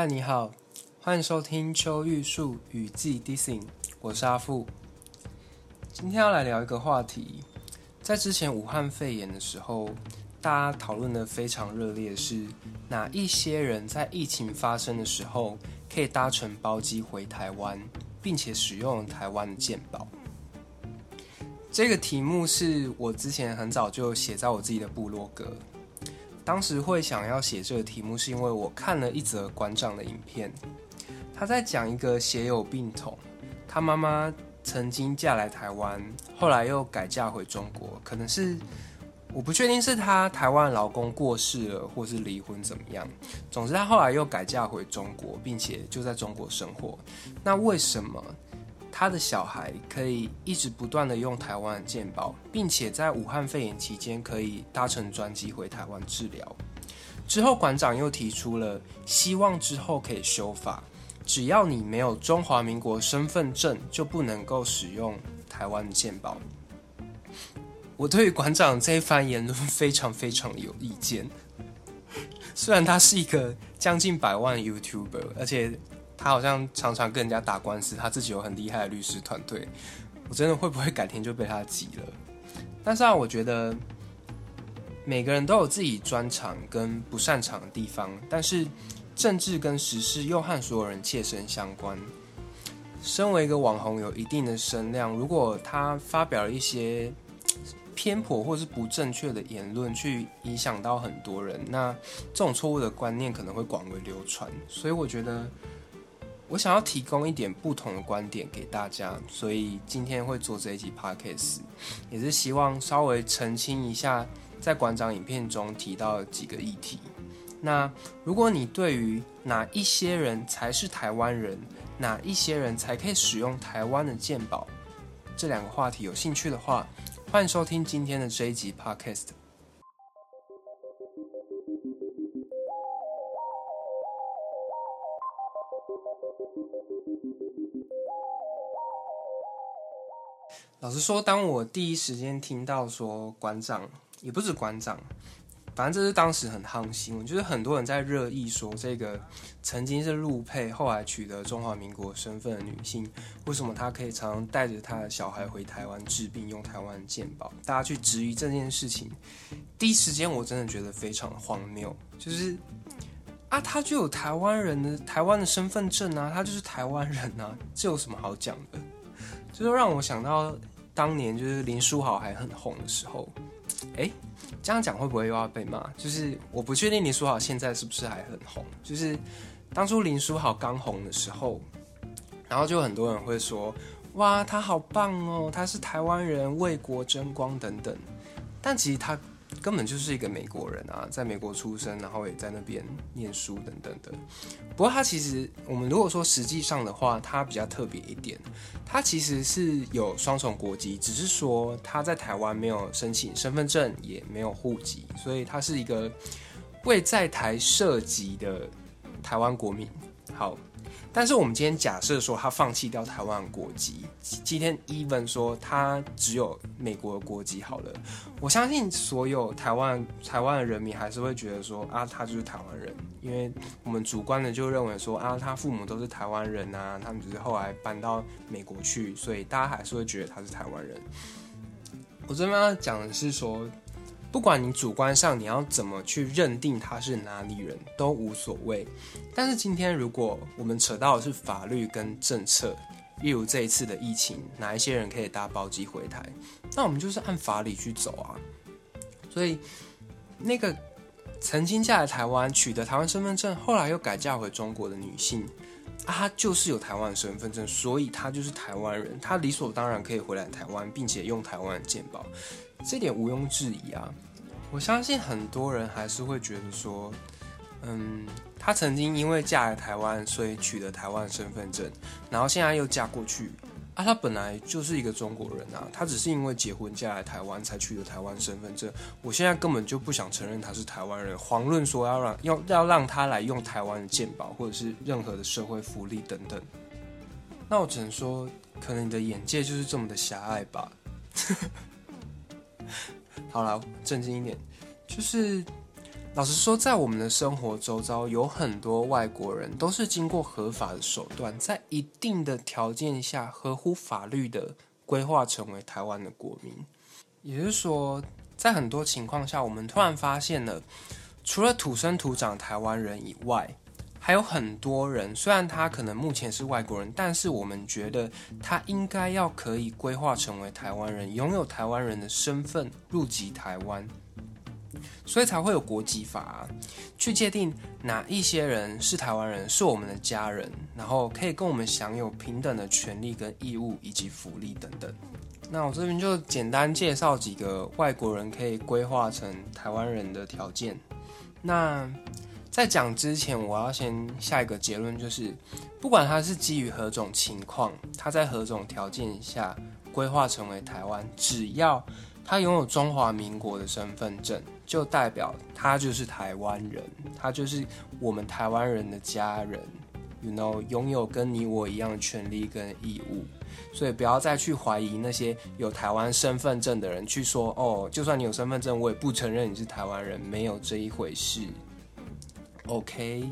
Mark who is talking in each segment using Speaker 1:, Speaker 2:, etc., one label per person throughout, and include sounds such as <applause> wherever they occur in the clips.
Speaker 1: 嗨，你好，欢迎收听秋玉树雨季 Dissing，我是阿富。今天要来聊一个话题，在之前武汉肺炎的时候，大家讨论的非常热烈，是哪一些人在疫情发生的时候可以搭乘包机回台湾，并且使用台湾的健保。这个题目是我之前很早就写在我自己的部落格。当时会想要写这个题目，是因为我看了一则馆长的影片，他在讲一个血友病童，他妈妈曾经嫁来台湾，后来又改嫁回中国，可能是我不确定是他台湾老公过世了，或是离婚怎么样。总之，他后来又改嫁回中国，并且就在中国生活。那为什么？他的小孩可以一直不断的用台湾的健保，并且在武汉肺炎期间可以搭乘专机回台湾治疗。之后馆长又提出了希望之后可以修法，只要你没有中华民国身份证，就不能够使用台湾的健保。我对馆长这一番言论非常非常有意见。<laughs> 虽然他是一个将近百万 YouTuber，而且。他好像常常跟人家打官司，他自己有很厉害的律师团队。我真的会不会改天就被他挤了？但是啊，我觉得每个人都有自己专长跟不擅长的地方，但是政治跟时事又和所有人切身相关。身为一个网红，有一定的声量，如果他发表了一些偏颇或是不正确的言论，去影响到很多人，那这种错误的观念可能会广为流传。所以我觉得。我想要提供一点不同的观点给大家，所以今天会做这一集 podcast，也是希望稍微澄清一下在馆长影片中提到的几个议题。那如果你对于哪一些人才是台湾人，哪一些人才可以使用台湾的鉴宝这两个话题有兴趣的话，欢迎收听今天的这一集 podcast。老实说，当我第一时间听到说馆长，也不是馆长，反正这是当时很夯新闻，就是很多人在热议说这个曾经是陆配，后来取得中华民国身份的女性，为什么她可以常常带着她的小孩回台湾治病，用台湾健保？大家去质疑这件事情，第一时间我真的觉得非常荒谬，就是啊，他就有台湾人的台湾的身份证啊，他就是台湾人啊，这有什么好讲的？就让我想到。当年就是林书豪还很红的时候，哎，这样讲会不会又要被骂？就是我不确定林书豪现在是不是还很红。就是当初林书豪刚红的时候，然后就很多人会说：“哇，他好棒哦，他是台湾人，为国争光等等。”但其实他。根本就是一个美国人啊，在美国出生，然后也在那边念书等等的。不过他其实，我们如果说实际上的话，他比较特别一点，他其实是有双重国籍，只是说他在台湾没有申请身份证，也没有户籍，所以他是一个未在台设籍的台湾国民。好。但是我们今天假设说他放弃掉台湾国籍，今天 even 说他只有美国的国籍好了，我相信所有台湾台湾的人民还是会觉得说啊，他就是台湾人，因为我们主观的就认为说啊，他父母都是台湾人啊，他们只是后来搬到美国去，所以大家还是会觉得他是台湾人。我这边要讲的是说。不管你主观上你要怎么去认定他是哪里人都无所谓，但是今天如果我们扯到的是法律跟政策，例如这一次的疫情，哪一些人可以搭包机回台，那我们就是按法理去走啊。所以那个曾经嫁来台湾取得台湾身份证，后来又改嫁回中国的女性，她就是有台湾身份证，所以她就是台湾人，她理所当然可以回来台湾，并且用台湾的健保。这点毋庸置疑啊！我相信很多人还是会觉得说，嗯，她曾经因为嫁来台湾，所以取得台湾身份证，然后现在又嫁过去啊，她本来就是一个中国人啊，她只是因为结婚嫁来台湾才取得台湾身份证。我现在根本就不想承认她是台湾人，遑论说要让要要让她来用台湾的健保或者是任何的社会福利等等。那我只能说，可能你的眼界就是这么的狭隘吧。<laughs> 好了，正经一点，就是老实说，在我们的生活周遭，有很多外国人都是经过合法的手段，在一定的条件下，合乎法律的规划成为台湾的国民。也就是说，在很多情况下，我们突然发现了，除了土生土长台湾人以外，还有很多人，虽然他可能目前是外国人，但是我们觉得他应该要可以规划成为台湾人，拥有台湾人的身份，入籍台湾。所以才会有国籍法，去界定哪一些人是台湾人，是我们的家人，然后可以跟我们享有平等的权利跟义务以及福利等等。那我这边就简单介绍几个外国人可以规划成台湾人的条件。那在讲之前，我要先下一个结论，就是不管他是基于何种情况，他在何种条件下规划成为台湾，只要他拥有中华民国的身份证，就代表他就是台湾人，他就是我们台湾人的家人，you know，拥有跟你我一样的权利跟义务，所以不要再去怀疑那些有台湾身份证的人，去说哦，就算你有身份证，我也不承认你是台湾人，没有这一回事。OK，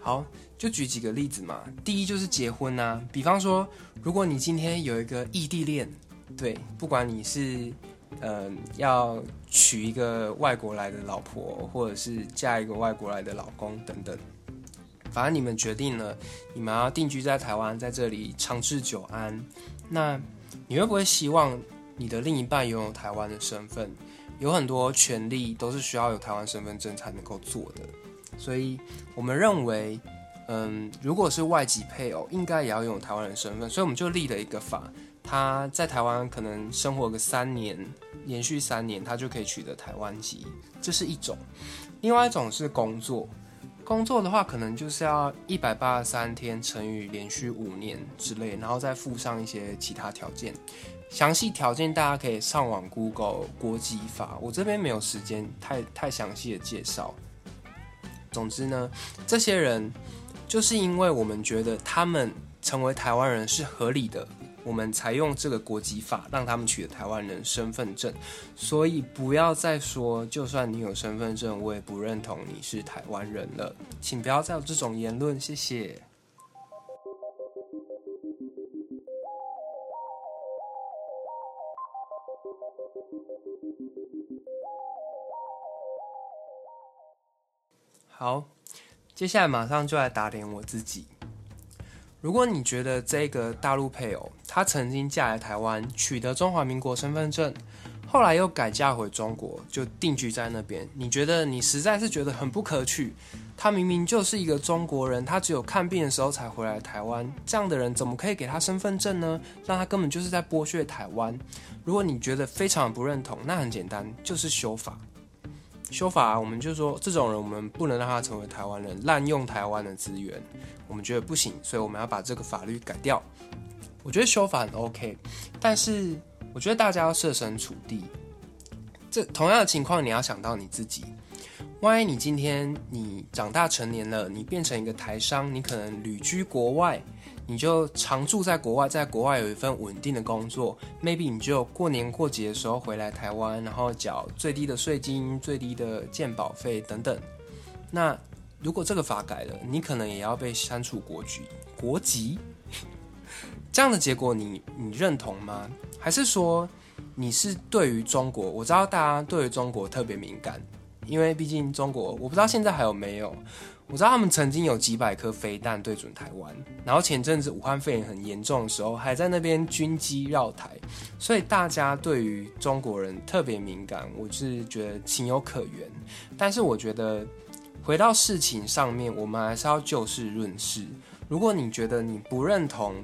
Speaker 1: 好，就举几个例子嘛。第一就是结婚啊，比方说，如果你今天有一个异地恋，对，不管你是。嗯，要娶一个外国来的老婆，或者是嫁一个外国来的老公等等，反正你们决定了，你们要定居在台湾，在这里长治久安。那你会不会希望你的另一半拥有台湾的身份？有很多权利都是需要有台湾身份证才能够做的，所以我们认为，嗯，如果是外籍配偶，应该也要拥有台湾人身份，所以我们就立了一个法。他在台湾可能生活个三年，连续三年，他就可以取得台湾籍，这是一种。另外一种是工作，工作的话可能就是要一百八十三天乘以连续五年之类，然后再附上一些其他条件。详细条件大家可以上网 Google 国籍法，我这边没有时间太太详细的介绍。总之呢，这些人就是因为我们觉得他们成为台湾人是合理的。我们才用这个国籍法，让他们取得台湾人身份证，所以不要再说，就算你有身份证，我也不认同你是台湾人了，请不要再有这种言论，谢谢。好，接下来马上就来打点我自己。如果你觉得这个大陆配偶，他曾经嫁来台湾，取得中华民国身份证，后来又改嫁回中国，就定居在那边，你觉得你实在是觉得很不可取。他明明就是一个中国人，他只有看病的时候才回来台湾，这样的人怎么可以给他身份证呢？那他根本就是在剥削台湾。如果你觉得非常不认同，那很简单，就是修法。修法啊，我们就说这种人，我们不能让他成为台湾人，滥用台湾的资源。我们觉得不行，所以我们要把这个法律改掉。我觉得修法很 OK，但是我觉得大家要设身处地。这同样的情况，你要想到你自己。万一你今天你长大成年了，你变成一个台商，你可能旅居国外，你就常住在国外，在国外有一份稳定的工作。Maybe 你就过年过节的时候回来台湾，然后缴最低的税金、最低的健保费等等。那如果这个法改了，你可能也要被删除国籍。国籍 <laughs> 这样的结果你，你你认同吗？还是说你是对于中国？我知道大家对于中国特别敏感，因为毕竟中国，我不知道现在还有没有。我知道他们曾经有几百颗飞弹对准台湾，然后前阵子武汉肺炎很严重的时候，还在那边军机绕台，所以大家对于中国人特别敏感，我是觉得情有可原。但是我觉得。回到事情上面，我们还是要就事论事。如果你觉得你不认同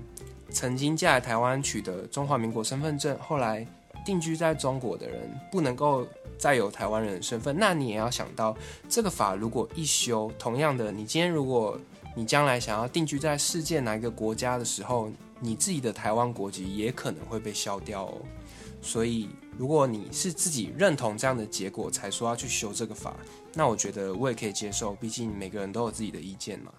Speaker 1: 曾经嫁来台湾取得中华民国身份证，后来定居在中国的人不能够再有台湾人的身份，那你也要想到这个法如果一修，同样的，你今天如果你将来想要定居在世界哪一个国家的时候，你自己的台湾国籍也可能会被消掉哦。所以，如果你是自己认同这样的结果才说要去修这个法，那我觉得我也可以接受，毕竟每个人都有自己的意见嘛。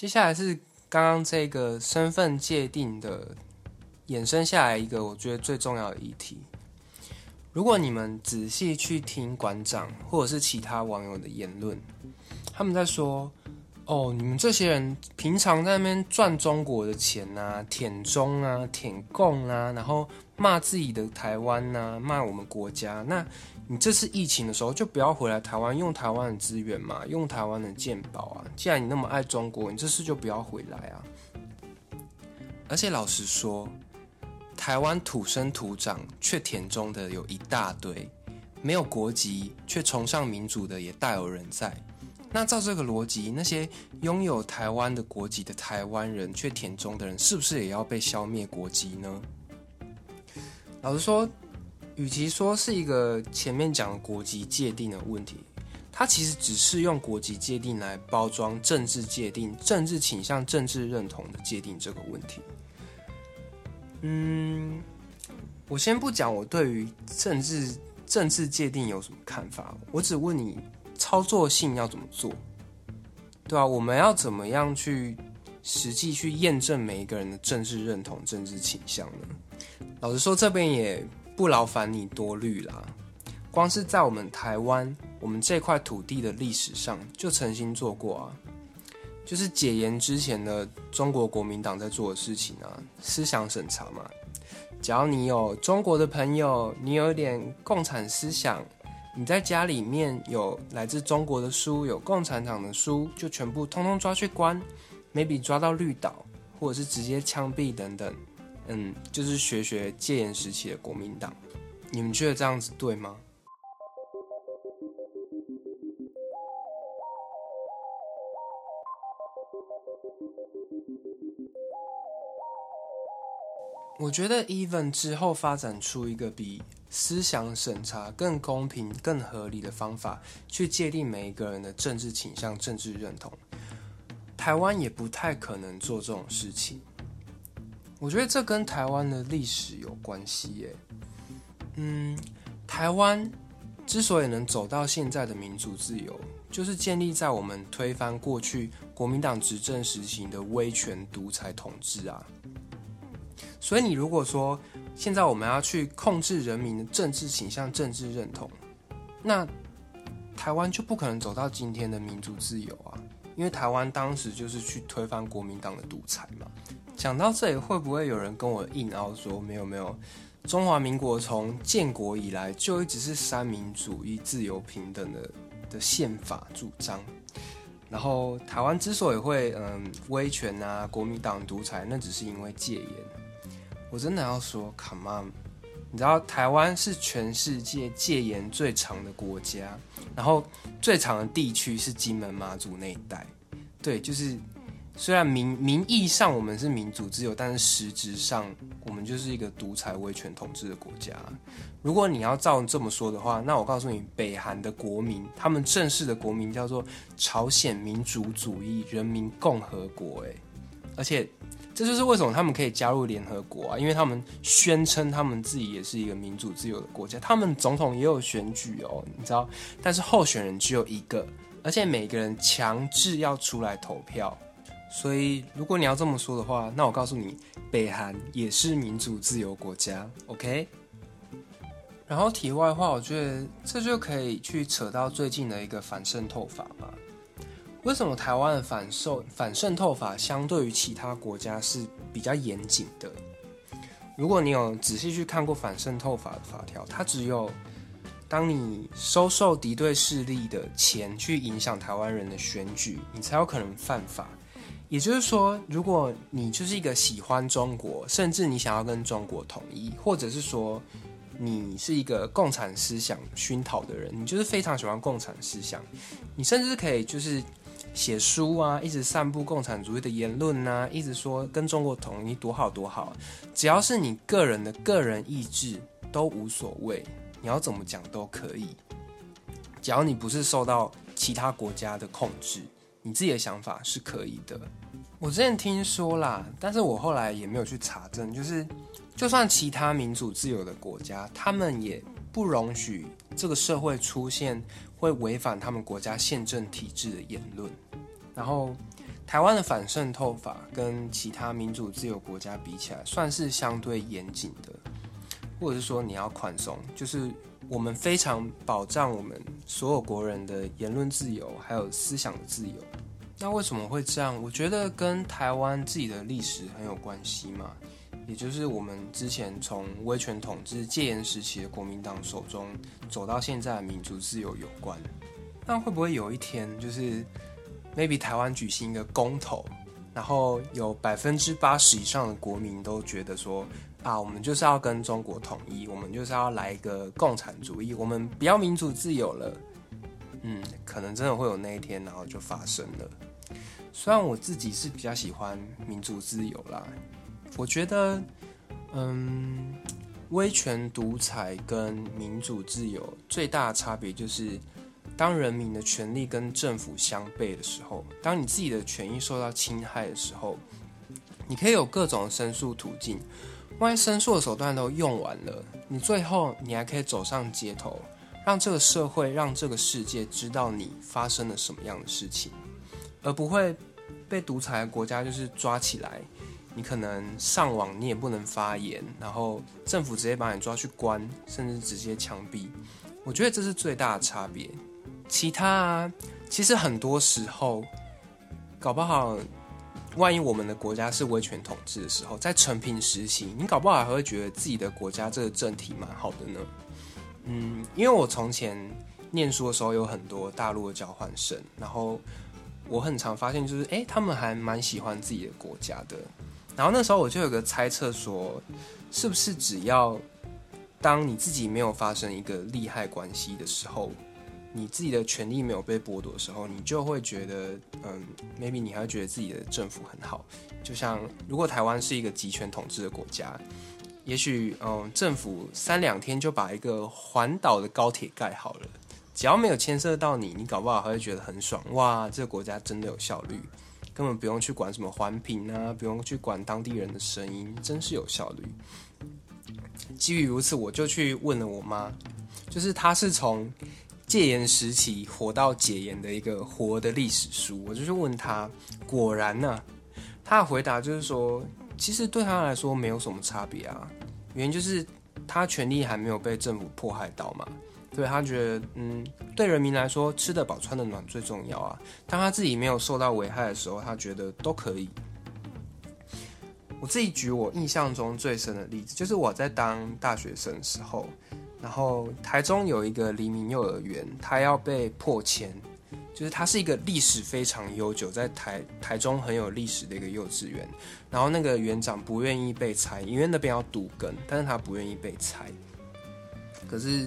Speaker 1: 接下来是刚刚这个身份界定的衍生下来一个我觉得最重要的议题。如果你们仔细去听馆长或者是其他网友的言论，他们在说：“哦，你们这些人平常在那边赚中国的钱啊，舔中啊，舔共啊，然后骂自己的台湾啊，骂我们国家。那你这次疫情的时候就不要回来台湾，用台湾的资源嘛，用台湾的健保啊。既然你那么爱中国，你这次就不要回来啊。而且老实说。”台湾土生土长却田中的有一大堆，没有国籍却崇尚民主的也大有人在。那照这个逻辑，那些拥有台湾的国籍的台湾人却田中的人，是不是也要被消灭国籍呢？老实说，与其说是一个前面讲的国籍界定的问题，它其实只是用国籍界定来包装政治界定、政治倾向、政治认同的界定这个问题。嗯，我先不讲我对于政治政治界定有什么看法，我只问你操作性要怎么做，对吧？我们要怎么样去实际去验证每一个人的政治认同、政治倾向呢？老实说，这边也不劳烦你多虑啦。光是在我们台湾，我们这块土地的历史上，就曾经做过啊。就是解严之前的中国国民党在做的事情啊，思想审查嘛。只要你有中国的朋友，你有一点共产思想，你在家里面有来自中国的书，有共产党的书，就全部通通抓去关，maybe 抓到绿岛，或者是直接枪毙等等。嗯，就是学学戒严时期的国民党。你们觉得这样子对吗？我觉得 even 之后发展出一个比思想审查更公平、更合理的方法去界定每一个人的政治倾向、政治认同，台湾也不太可能做这种事情。我觉得这跟台湾的历史有关系耶。嗯，台湾之所以能走到现在的民主自由，就是建立在我们推翻过去国民党执政实行的威权独裁统治啊。所以，你如果说现在我们要去控制人民的政治倾向、政治认同，那台湾就不可能走到今天的民主自由啊！因为台湾当时就是去推翻国民党的独裁嘛。讲到这里，会不会有人跟我硬凹说，没有没有，中华民国从建国以来就一直是三民主义、自由平等的的宪法主张，然后台湾之所以会嗯威权啊、国民党独裁，那只是因为戒严。我真的要说，Come on，你知道台湾是全世界戒严最长的国家，然后最长的地区是金门马祖那一带。对，就是虽然名名义上我们是民主自由，但是实质上我们就是一个独裁威权统治的国家。如果你要照这么说的话，那我告诉你，北韩的国民，他们正式的国名叫做朝鲜民主主义人民共和国，哎，而且。这就是为什么他们可以加入联合国啊，因为他们宣称他们自己也是一个民主自由的国家，他们总统也有选举哦，你知道，但是候选人只有一个，而且每个人强制要出来投票，所以如果你要这么说的话，那我告诉你，北韩也是民主自由国家，OK？然后题外话，我觉得这就可以去扯到最近的一个反渗透法嘛。为什么台湾的反受反渗透法相对于其他国家是比较严谨的？如果你有仔细去看过反渗透法的法条，它只有当你收受敌对势力的钱去影响台湾人的选举，你才有可能犯法。也就是说，如果你就是一个喜欢中国，甚至你想要跟中国统一，或者是说你是一个共产思想熏陶的人，你就是非常喜欢共产思想，你甚至可以就是。写书啊，一直散布共产主义的言论啊，一直说跟中国统一多好多好，只要是你个人的个人意志都无所谓，你要怎么讲都可以，只要你不是受到其他国家的控制，你自己的想法是可以的。我之前听说啦，但是我后来也没有去查证，就是就算其他民主自由的国家，他们也不容许这个社会出现会违反他们国家宪政体制的言论。然后，台湾的反渗透法跟其他民主自由国家比起来，算是相对严谨的，或者是说你要宽松，就是我们非常保障我们所有国人的言论自由，还有思想的自由。那为什么会这样？我觉得跟台湾自己的历史很有关系嘛，也就是我们之前从威权统治戒严时期的国民党手中走到现在的民主自由有关。那会不会有一天，就是 maybe 台湾举行一个公投，然后有百分之八十以上的国民都觉得说啊，我们就是要跟中国统一，我们就是要来一个共产主义，我们不要民主自由了。嗯，可能真的会有那一天，然后就发生了。虽然我自己是比较喜欢民主自由啦，我觉得，嗯，威权独裁跟民主自由最大的差别就是。当人民的权利跟政府相悖的时候，当你自己的权益受到侵害的时候，你可以有各种申诉途径。万一申诉的手段都用完了，你最后你还可以走上街头，让这个社会、让这个世界知道你发生了什么样的事情，而不会被独裁的国家就是抓起来，你可能上网你也不能发言，然后政府直接把你抓去关，甚至直接枪毙。我觉得这是最大的差别。其他啊，其实很多时候，搞不好，万一我们的国家是威权统治的时候，在承平时期，你搞不好还会觉得自己的国家这个政体蛮好的呢。嗯，因为我从前念书的时候有很多大陆的交换生，然后我很常发现就是，哎，他们还蛮喜欢自己的国家的。然后那时候我就有个猜测说，是不是只要当你自己没有发生一个利害关系的时候，你自己的权利没有被剥夺的时候，你就会觉得，嗯，maybe 你还会觉得自己的政府很好。就像如果台湾是一个集权统治的国家，也许，嗯，政府三两天就把一个环岛的高铁盖好了，只要没有牵涉到你，你搞不好还会觉得很爽。哇，这个国家真的有效率，根本不用去管什么环评啊，不用去管当地人的声音，真是有效率。基于如此，我就去问了我妈，就是她是从。戒严时期活到解严的一个活的历史书，我就去问她，果然呢、啊，他的回答就是说，其实对她来说没有什么差别啊，原因就是她权利还没有被政府迫害到嘛，对他觉得，嗯，对人民来说，吃得饱穿得暖最重要啊。当他自己没有受到危害的时候，他觉得都可以。我自己举我印象中最深的例子，就是我在当大学生的时候。然后台中有一个黎明幼儿园，它要被迫迁，就是它是一个历史非常悠久，在台台中很有历史的一个幼稚园。然后那个园长不愿意被拆，因为那边要堵根，但是他不愿意被拆。可是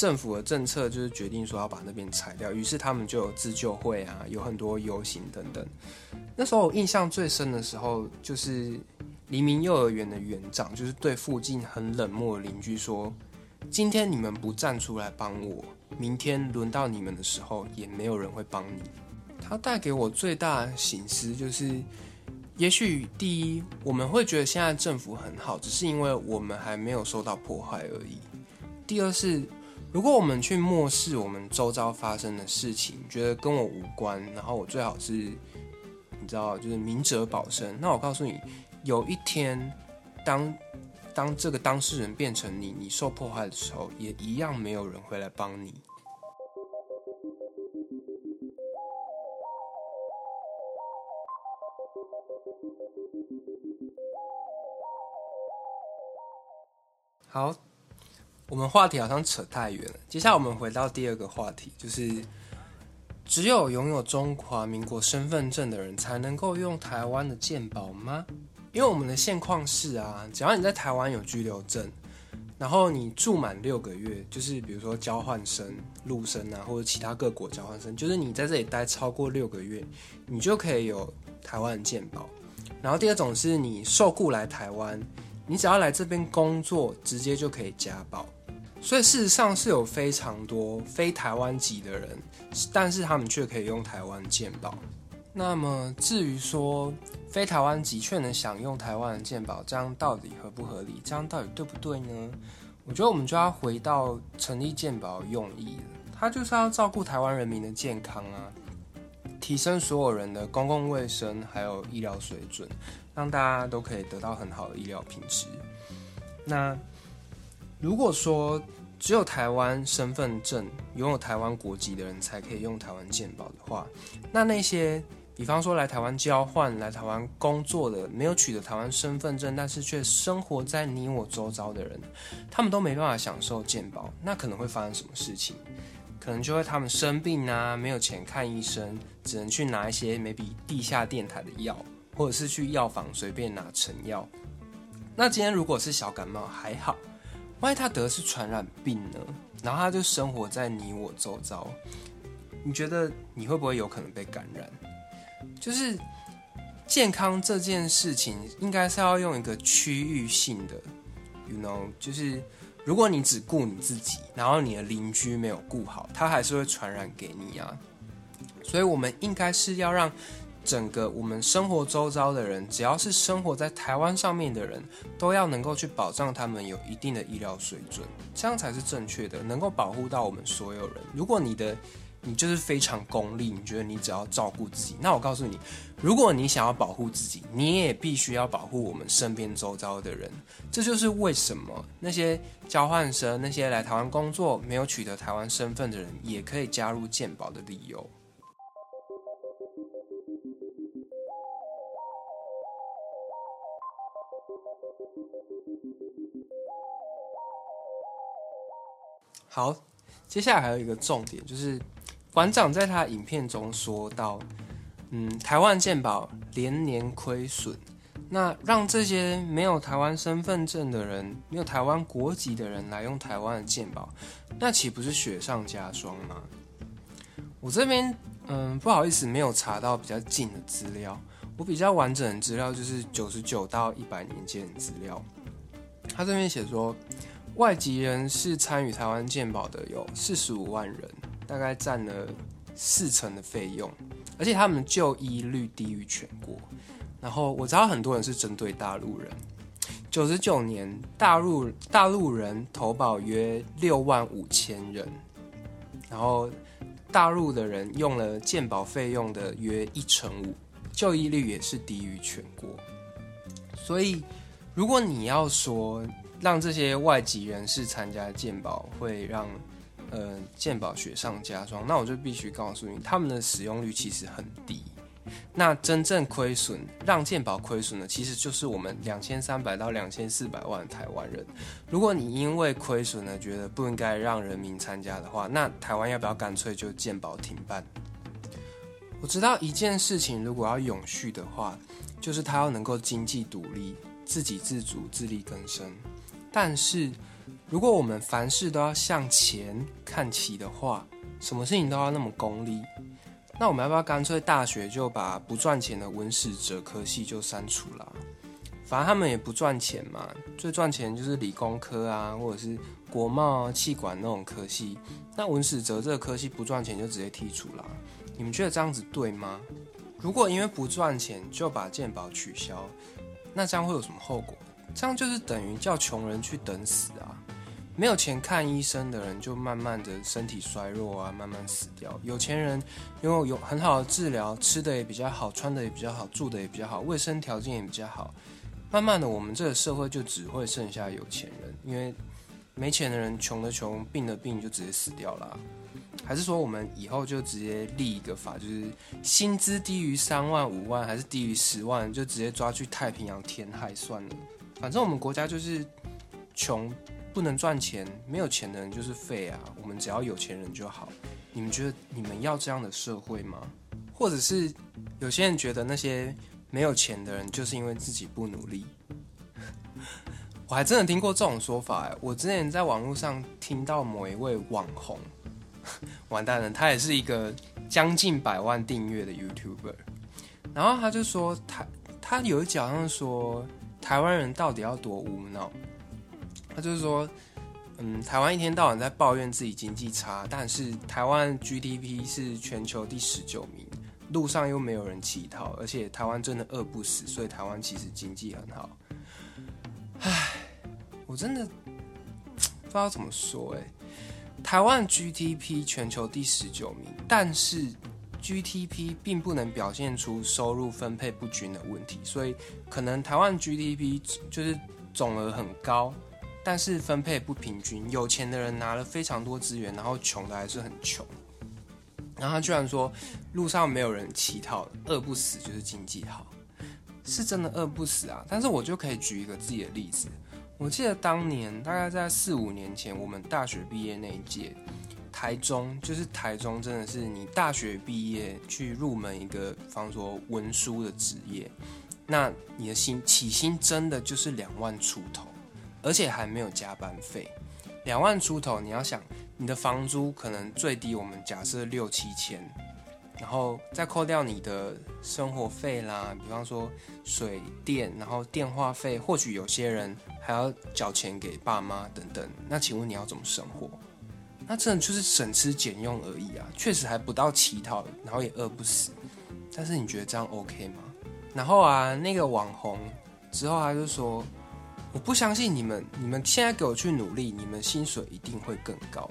Speaker 1: 政府的政策就是决定说要把那边拆掉，于是他们就有自救会啊，有很多游行等等。那时候我印象最深的时候，就是黎明幼儿园的园长，就是对附近很冷漠的邻居说。今天你们不站出来帮我，明天轮到你们的时候，也没有人会帮你。他带给我最大的省思就是，也许第一，我们会觉得现在政府很好，只是因为我们还没有受到破坏而已。第二是，如果我们去漠视我们周遭发生的事情，觉得跟我无关，然后我最好是，你知道，就是明哲保身。那我告诉你，有一天，当。当这个当事人变成你，你受迫害的时候，也一样没有人会来帮你。好，我们话题好像扯太远了。接下来我们回到第二个话题，就是只有拥有中华民国身份证的人才能够用台湾的健保吗？因为我们的现况是啊，只要你在台湾有居留证，然后你住满六个月，就是比如说交换生、陆生啊，或者其他各国交换生，就是你在这里待超过六个月，你就可以有台湾的健保。然后第二种是你受雇来台湾，你只要来这边工作，直接就可以加保。所以事实上是有非常多非台湾籍的人，但是他们却可以用台湾健保。那么至于说非台湾籍却能享用台湾的健保，这样到底合不合理？这样到底对不对呢？我觉得我们就要回到成立健保用意了，它就是要照顾台湾人民的健康啊。提升所有人的公共卫生还有医疗水准，让大家都可以得到很好的医疗品质。那如果说只有台湾身份证、拥有台湾国籍的人才可以用台湾健保的话，那那些比方说来台湾交换、来台湾工作的，没有取得台湾身份证，但是却生活在你我周遭的人，他们都没办法享受健保，那可能会发生什么事情？可能就会他们生病啊，没有钱看医生，只能去拿一些 maybe 地下电台的药，或者是去药房随便拿成药。那今天如果是小感冒还好，万一他得的是传染病呢？然后他就生活在你我周遭，你觉得你会不会有可能被感染？就是健康这件事情，应该是要用一个区域性的，you know，就是。如果你只顾你自己，然后你的邻居没有顾好，他还是会传染给你啊。所以，我们应该是要让整个我们生活周遭的人，只要是生活在台湾上面的人，都要能够去保障他们有一定的医疗水准，这样才是正确的，能够保护到我们所有人。如果你的你就是非常功利，你觉得你只要照顾自己，那我告诉你，如果你想要保护自己，你也必须要保护我们身边周遭的人。这就是为什么那些交换生、那些来台湾工作没有取得台湾身份的人，也可以加入健保的理由。好，接下来还有一个重点就是。馆长在他影片中说到：“嗯，台湾健保连年亏损，那让这些没有台湾身份证的人、没有台湾国籍的人来用台湾的健保，那岂不是雪上加霜吗？”我这边嗯，不好意思，没有查到比较近的资料。我比较完整的资料就是九十九到一百年间的资料。他这边写说，外籍人士参与台湾健保的有四十五万人。大概占了四成的费用，而且他们就医率低于全国。然后我知道很多人是针对大陆人。九十九年，大陆大陆人投保约六万五千人，然后大陆的人用了健保费用的约一成五，就医率也是低于全国。所以，如果你要说让这些外籍人士参加健保，会让呃，健保雪上加霜，那我就必须告诉你，他们的使用率其实很低。那真正亏损，让健保亏损的，其实就是我们两千三百到两千四百万台湾人。如果你因为亏损呢，觉得不应该让人民参加的话，那台湾要不要干脆就健保停办？我知道一件事情，如果要永续的话，就是它要能够经济独立、自给自足、自力更生。但是，如果我们凡事都要向钱看齐的话，什么事情都要那么功利，那我们要不要干脆大学就把不赚钱的文史哲科系就删除了？反正他们也不赚钱嘛，最赚钱就是理工科啊，或者是国贸啊、气管那种科系。那文史哲这个科系不赚钱就直接剔除了。你们觉得这样子对吗？如果因为不赚钱就把鉴宝取消，那这样会有什么后果？这样就是等于叫穷人去等死啊！没有钱看医生的人，就慢慢的身体衰弱啊，慢慢死掉。有钱人拥有有很好的治疗，吃的也比较好，穿的也比较好，住的也比较好，卫生条件也比较好。慢慢的，我们这个社会就只会剩下有钱人，因为没钱的人穷的穷，病的病就直接死掉了。还是说，我们以后就直接立一个法，就是薪资低于三万、五万，还是低于十万，就直接抓去太平洋填海算了。反正我们国家就是穷。不能赚钱，没有钱的人就是废啊！我们只要有钱人就好。你们觉得你们要这样的社会吗？或者是有些人觉得那些没有钱的人就是因为自己不努力？<laughs> 我还真的听过这种说法哎！我之前在网络上听到某一位网红，<laughs> 完蛋了，他也是一个将近百万订阅的 YouTuber，然后他就说他他有一讲好像说台湾人到底要多无脑。他就是说，嗯，台湾一天到晚在抱怨自己经济差，但是台湾 GDP 是全球第十九名，路上又没有人乞讨，而且台湾真的饿不死，所以台湾其实经济很好。唉，我真的 <tsk> 不知道怎么说哎，台湾 GDP 全球第十九名，但是 GDP 并不能表现出收入分配不均的问题，所以可能台湾 GDP 就是总额很高，但是分配不平均，有钱的人拿了非常多资源，然后穷的还是很穷。然后他居然说路上没有人乞讨，饿不死就是经济好，是真的饿不死啊！但是我就可以举一个自己的例子，我记得当年大概在四五年前，我们大学毕业那一届。台中就是台中，真的是你大学毕业去入门一个，比方说文书的职业，那你的薪起薪真的就是两万出头，而且还没有加班费。两万出头，你要想你的房租可能最低，我们假设六七千，然后再扣掉你的生活费啦，比方说水电，然后电话费，或许有些人还要缴钱给爸妈等等。那请问你要怎么生活？那真的就是省吃俭用而已啊，确实还不到乞讨，然后也饿不死。但是你觉得这样 OK 吗？然后啊，那个网红之后他就说：“我不相信你们，你们现在给我去努力，你们薪水一定会更高。”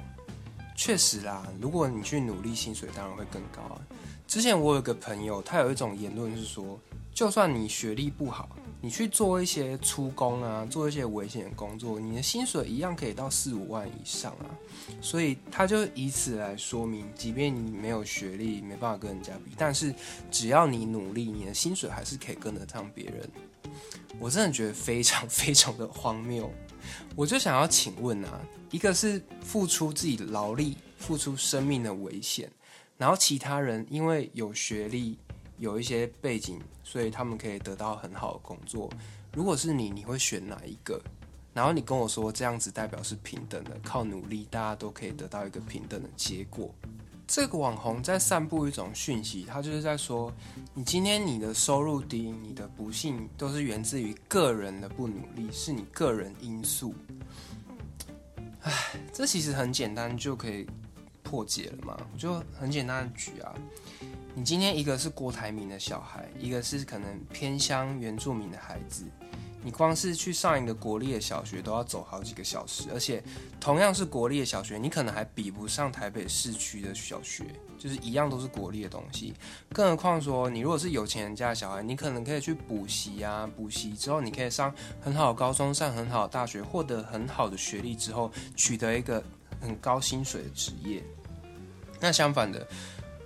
Speaker 1: 确实啦，如果你去努力，薪水当然会更高啊。之前我有个朋友，他有一种言论是说，就算你学历不好。你去做一些粗工啊，做一些危险的工作，你的薪水一样可以到四五万以上啊。所以他就以此来说明，即便你没有学历，没办法跟人家比，但是只要你努力，你的薪水还是可以跟得上别人。我真的觉得非常非常的荒谬。我就想要请问啊，一个是付出自己的劳力，付出生命的危险，然后其他人因为有学历。有一些背景，所以他们可以得到很好的工作。如果是你，你会选哪一个？然后你跟我说这样子代表是平等的，靠努力大家都可以得到一个平等的结果。这个网红在散布一种讯息，他就是在说，你今天你的收入低，你的不幸都是源自于个人的不努力，是你个人因素。唉，这其实很简单就可以破解了嘛，我就很简单的举啊。你今天一个是郭台铭的小孩，一个是可能偏乡原住民的孩子，你光是去上一个国立的小学都要走好几个小时，而且同样是国立的小学，你可能还比不上台北市区的小学，就是一样都是国立的东西。更何况说，你如果是有钱人家的小孩，你可能可以去补习啊，补习之后你可以上很好的高中，上很好的大学，获得很好的学历之后，取得一个很高薪水的职业。那相反的。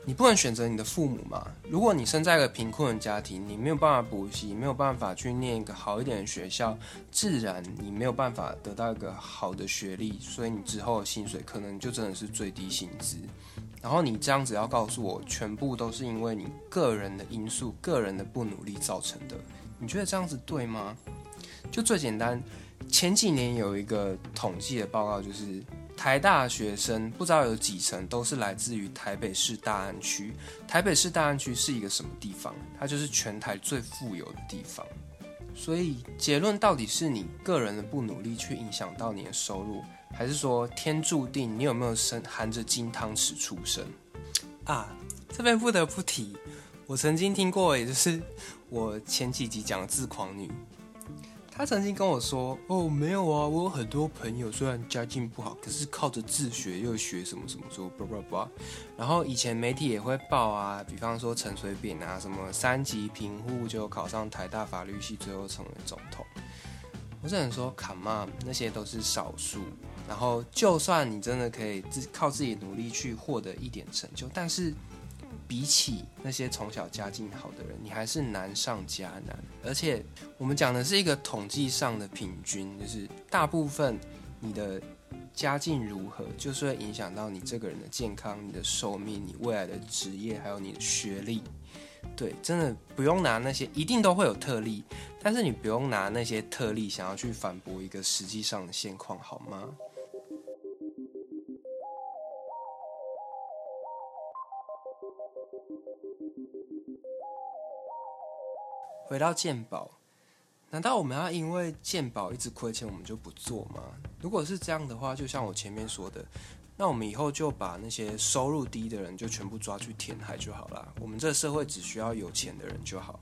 Speaker 1: 你不能选择你的父母嘛？如果你生在一个贫困的家庭，你没有办法补习，没有办法去念一个好一点的学校，自然你没有办法得到一个好的学历，所以你之后的薪水可能就真的是最低薪资。然后你这样子要告诉我，全部都是因为你个人的因素、个人的不努力造成的，你觉得这样子对吗？就最简单，前几年有一个统计的报告，就是。台大学生不知道有几成都是来自于台北市大安区。台北市大安区是一个什么地方？它就是全台最富有的地方。所以结论到底是你个人的不努力去影响到你的收入，还是说天注定你有没有生含着金汤匙出生？啊，这边不得不提，我曾经听过，也就是我前几集讲的自狂女。他曾经跟我说：“哦，没有啊，我有很多朋友，虽然家境不好，可是靠着自学又学什么什么，说叭叭叭。然后以前媒体也会报啊，比方说陈水扁啊，什么三级贫户就考上台大法律系，最后成为总统。我只能说，come on，那些都是少数。然后，就算你真的可以自靠自己努力去获得一点成就，但是。”比起那些从小家境好的人，你还是难上加难。而且我们讲的是一个统计上的平均，就是大部分你的家境如何，就是会影响到你这个人的健康、你的寿命、你未来的职业，还有你的学历。对，真的不用拿那些，一定都会有特例，但是你不用拿那些特例想要去反驳一个实际上的现况，好吗？回到鉴宝，难道我们要因为鉴宝一直亏钱，我们就不做吗？如果是这样的话，就像我前面说的，那我们以后就把那些收入低的人就全部抓去填海就好了。我们这社会只需要有钱的人就好。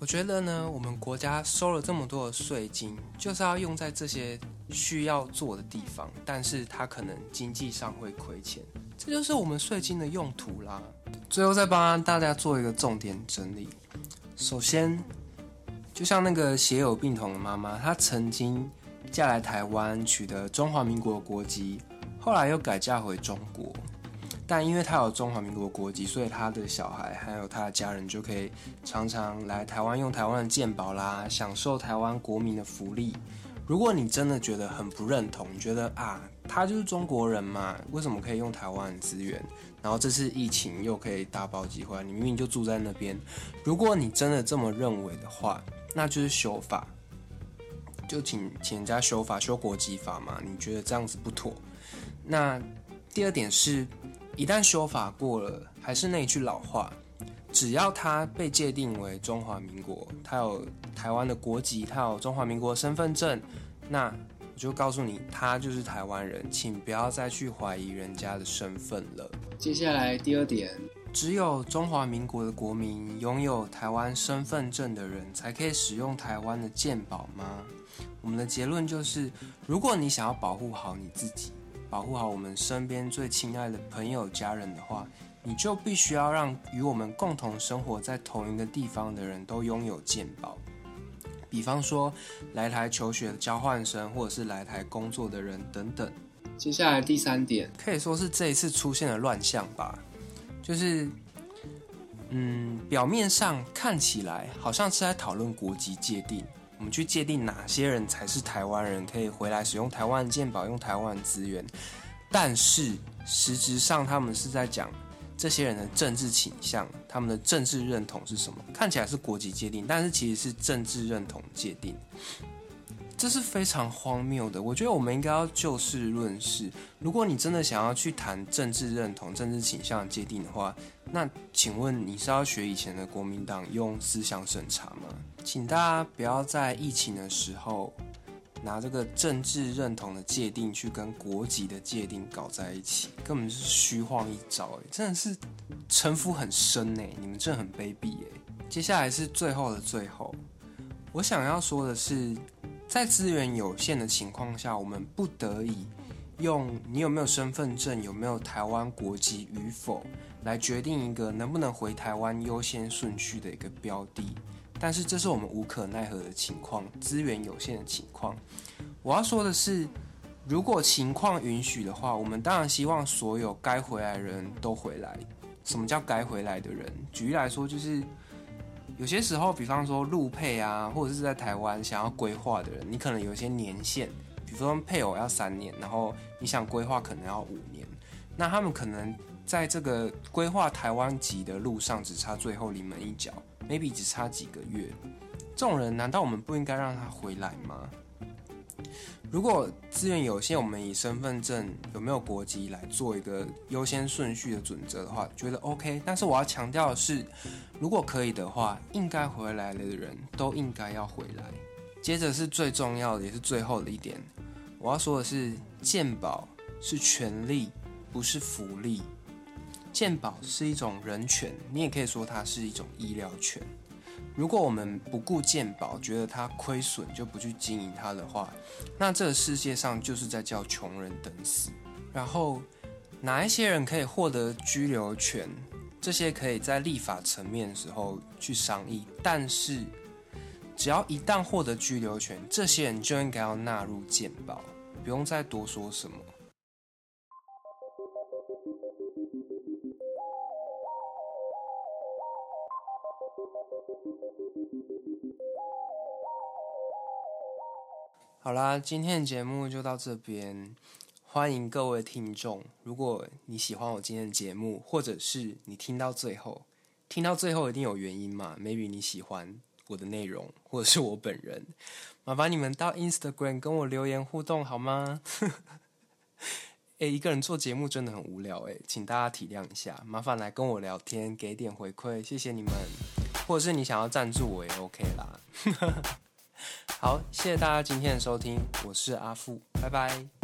Speaker 1: 我觉得呢，我们国家收了这么多的税金，就是要用在这些需要做的地方，但是它可能经济上会亏钱，这就是我们税金的用途啦。最后再帮大家做一个重点整理。首先，就像那个血友病童的妈妈，她曾经嫁来台湾，取得中华民国国籍，后来又改嫁回中国。但因为她有中华民国国籍，所以她的小孩还有她的家人就可以常常来台湾用台湾的健保啦，享受台湾国民的福利。如果你真的觉得很不认同，觉得啊，他就是中国人嘛，为什么可以用台湾的资源？然后这次疫情又可以大爆机会，你明明就住在那边。如果你真的这么认为的话，那就是修法，就请请人家修法，修国籍法嘛。你觉得这样子不妥？那第二点是。一旦修法过了，还是那一句老话，只要他被界定为中华民国，他有台湾的国籍，他有中华民国身份证，那我就告诉你，他就是台湾人，请不要再去怀疑人家的身份了。接下来第二点，只有中华民国的国民拥有台湾身份证的人，才可以使用台湾的健保吗？我们的结论就是，如果你想要保护好你自己。保护好我们身边最亲爱的朋友、家人的话，你就必须要让与我们共同生活在同一个地方的人都拥有健保。比方说，来台求学的交换生，或者是来台工作的人等等。接下来第三点，可以说是这一次出现的乱象吧，就是，嗯，表面上看起来好像是在讨论国籍界定。我们去界定哪些人才是台湾人，可以回来使用台湾的健保、用台湾的资源，但是实质上他们是在讲这些人的政治倾向、他们的政治认同是什么？看起来是国籍界定，但是其实是政治认同界定。这是非常荒谬的。我觉得我们应该要就事论事。如果你真的想要去谈政治认同、政治倾向界定的话，那请问你是要学以前的国民党用思想审查吗？请大家不要在疫情的时候拿这个政治认同的界定去跟国籍的界定搞在一起，根本是虚晃一招。哎，真的是城府很深哎，你们真的很卑鄙哎。接下来是最后的最后，我想要说的是。在资源有限的情况下，我们不得已用你有没有身份证、有没有台湾国籍与否来决定一个能不能回台湾优先顺序的一个标的。但是这是我们无可奈何的情况，资源有限的情况。我要说的是，如果情况允许的话，我们当然希望所有该回来的人都回来。什么叫该回来的人？举例来说，就是。有些时候，比方说陆配啊，或者是在台湾想要规划的人，你可能有一些年限，比方说配偶要三年，然后你想规划可能要五年，那他们可能在这个规划台湾籍的路上只差最后临门一脚，maybe 只差几个月，这种人难道我们不应该让他回来吗？如果资源有限，我们以身份证有没有国籍来做一个优先顺序的准则的话，觉得 OK。但是我要强调的是，如果可以的话，应该回来的人都应该要回来。接着是最重要的，也是最后的一点，我要说的是，健保是权利，不是福利。健保是一种人权，你也可以说它是一种医疗权。如果我们不顾健保，觉得它亏损就不去经营它的话，那这个世界上就是在叫穷人等死。然后哪一些人可以获得居留权？这些可以在立法层面的时候去商议。但是只要一旦获得居留权，这些人就应该要纳入健保，不用再多说什么。好啦，今天的节目就到这边。欢迎各位听众，如果你喜欢我今天的节目，或者是你听到最后，听到最后一定有原因嘛？Maybe 你喜欢我的内容，或者是我本人，麻烦你们到 Instagram 跟我留言互动好吗？<laughs> 哎，一个人做节目真的很无聊哎，请大家体谅一下，麻烦来跟我聊天，给点回馈，谢谢你们。或者是你想要赞助我也 OK 啦。好，谢谢大家今天的收听，我是阿富，拜拜。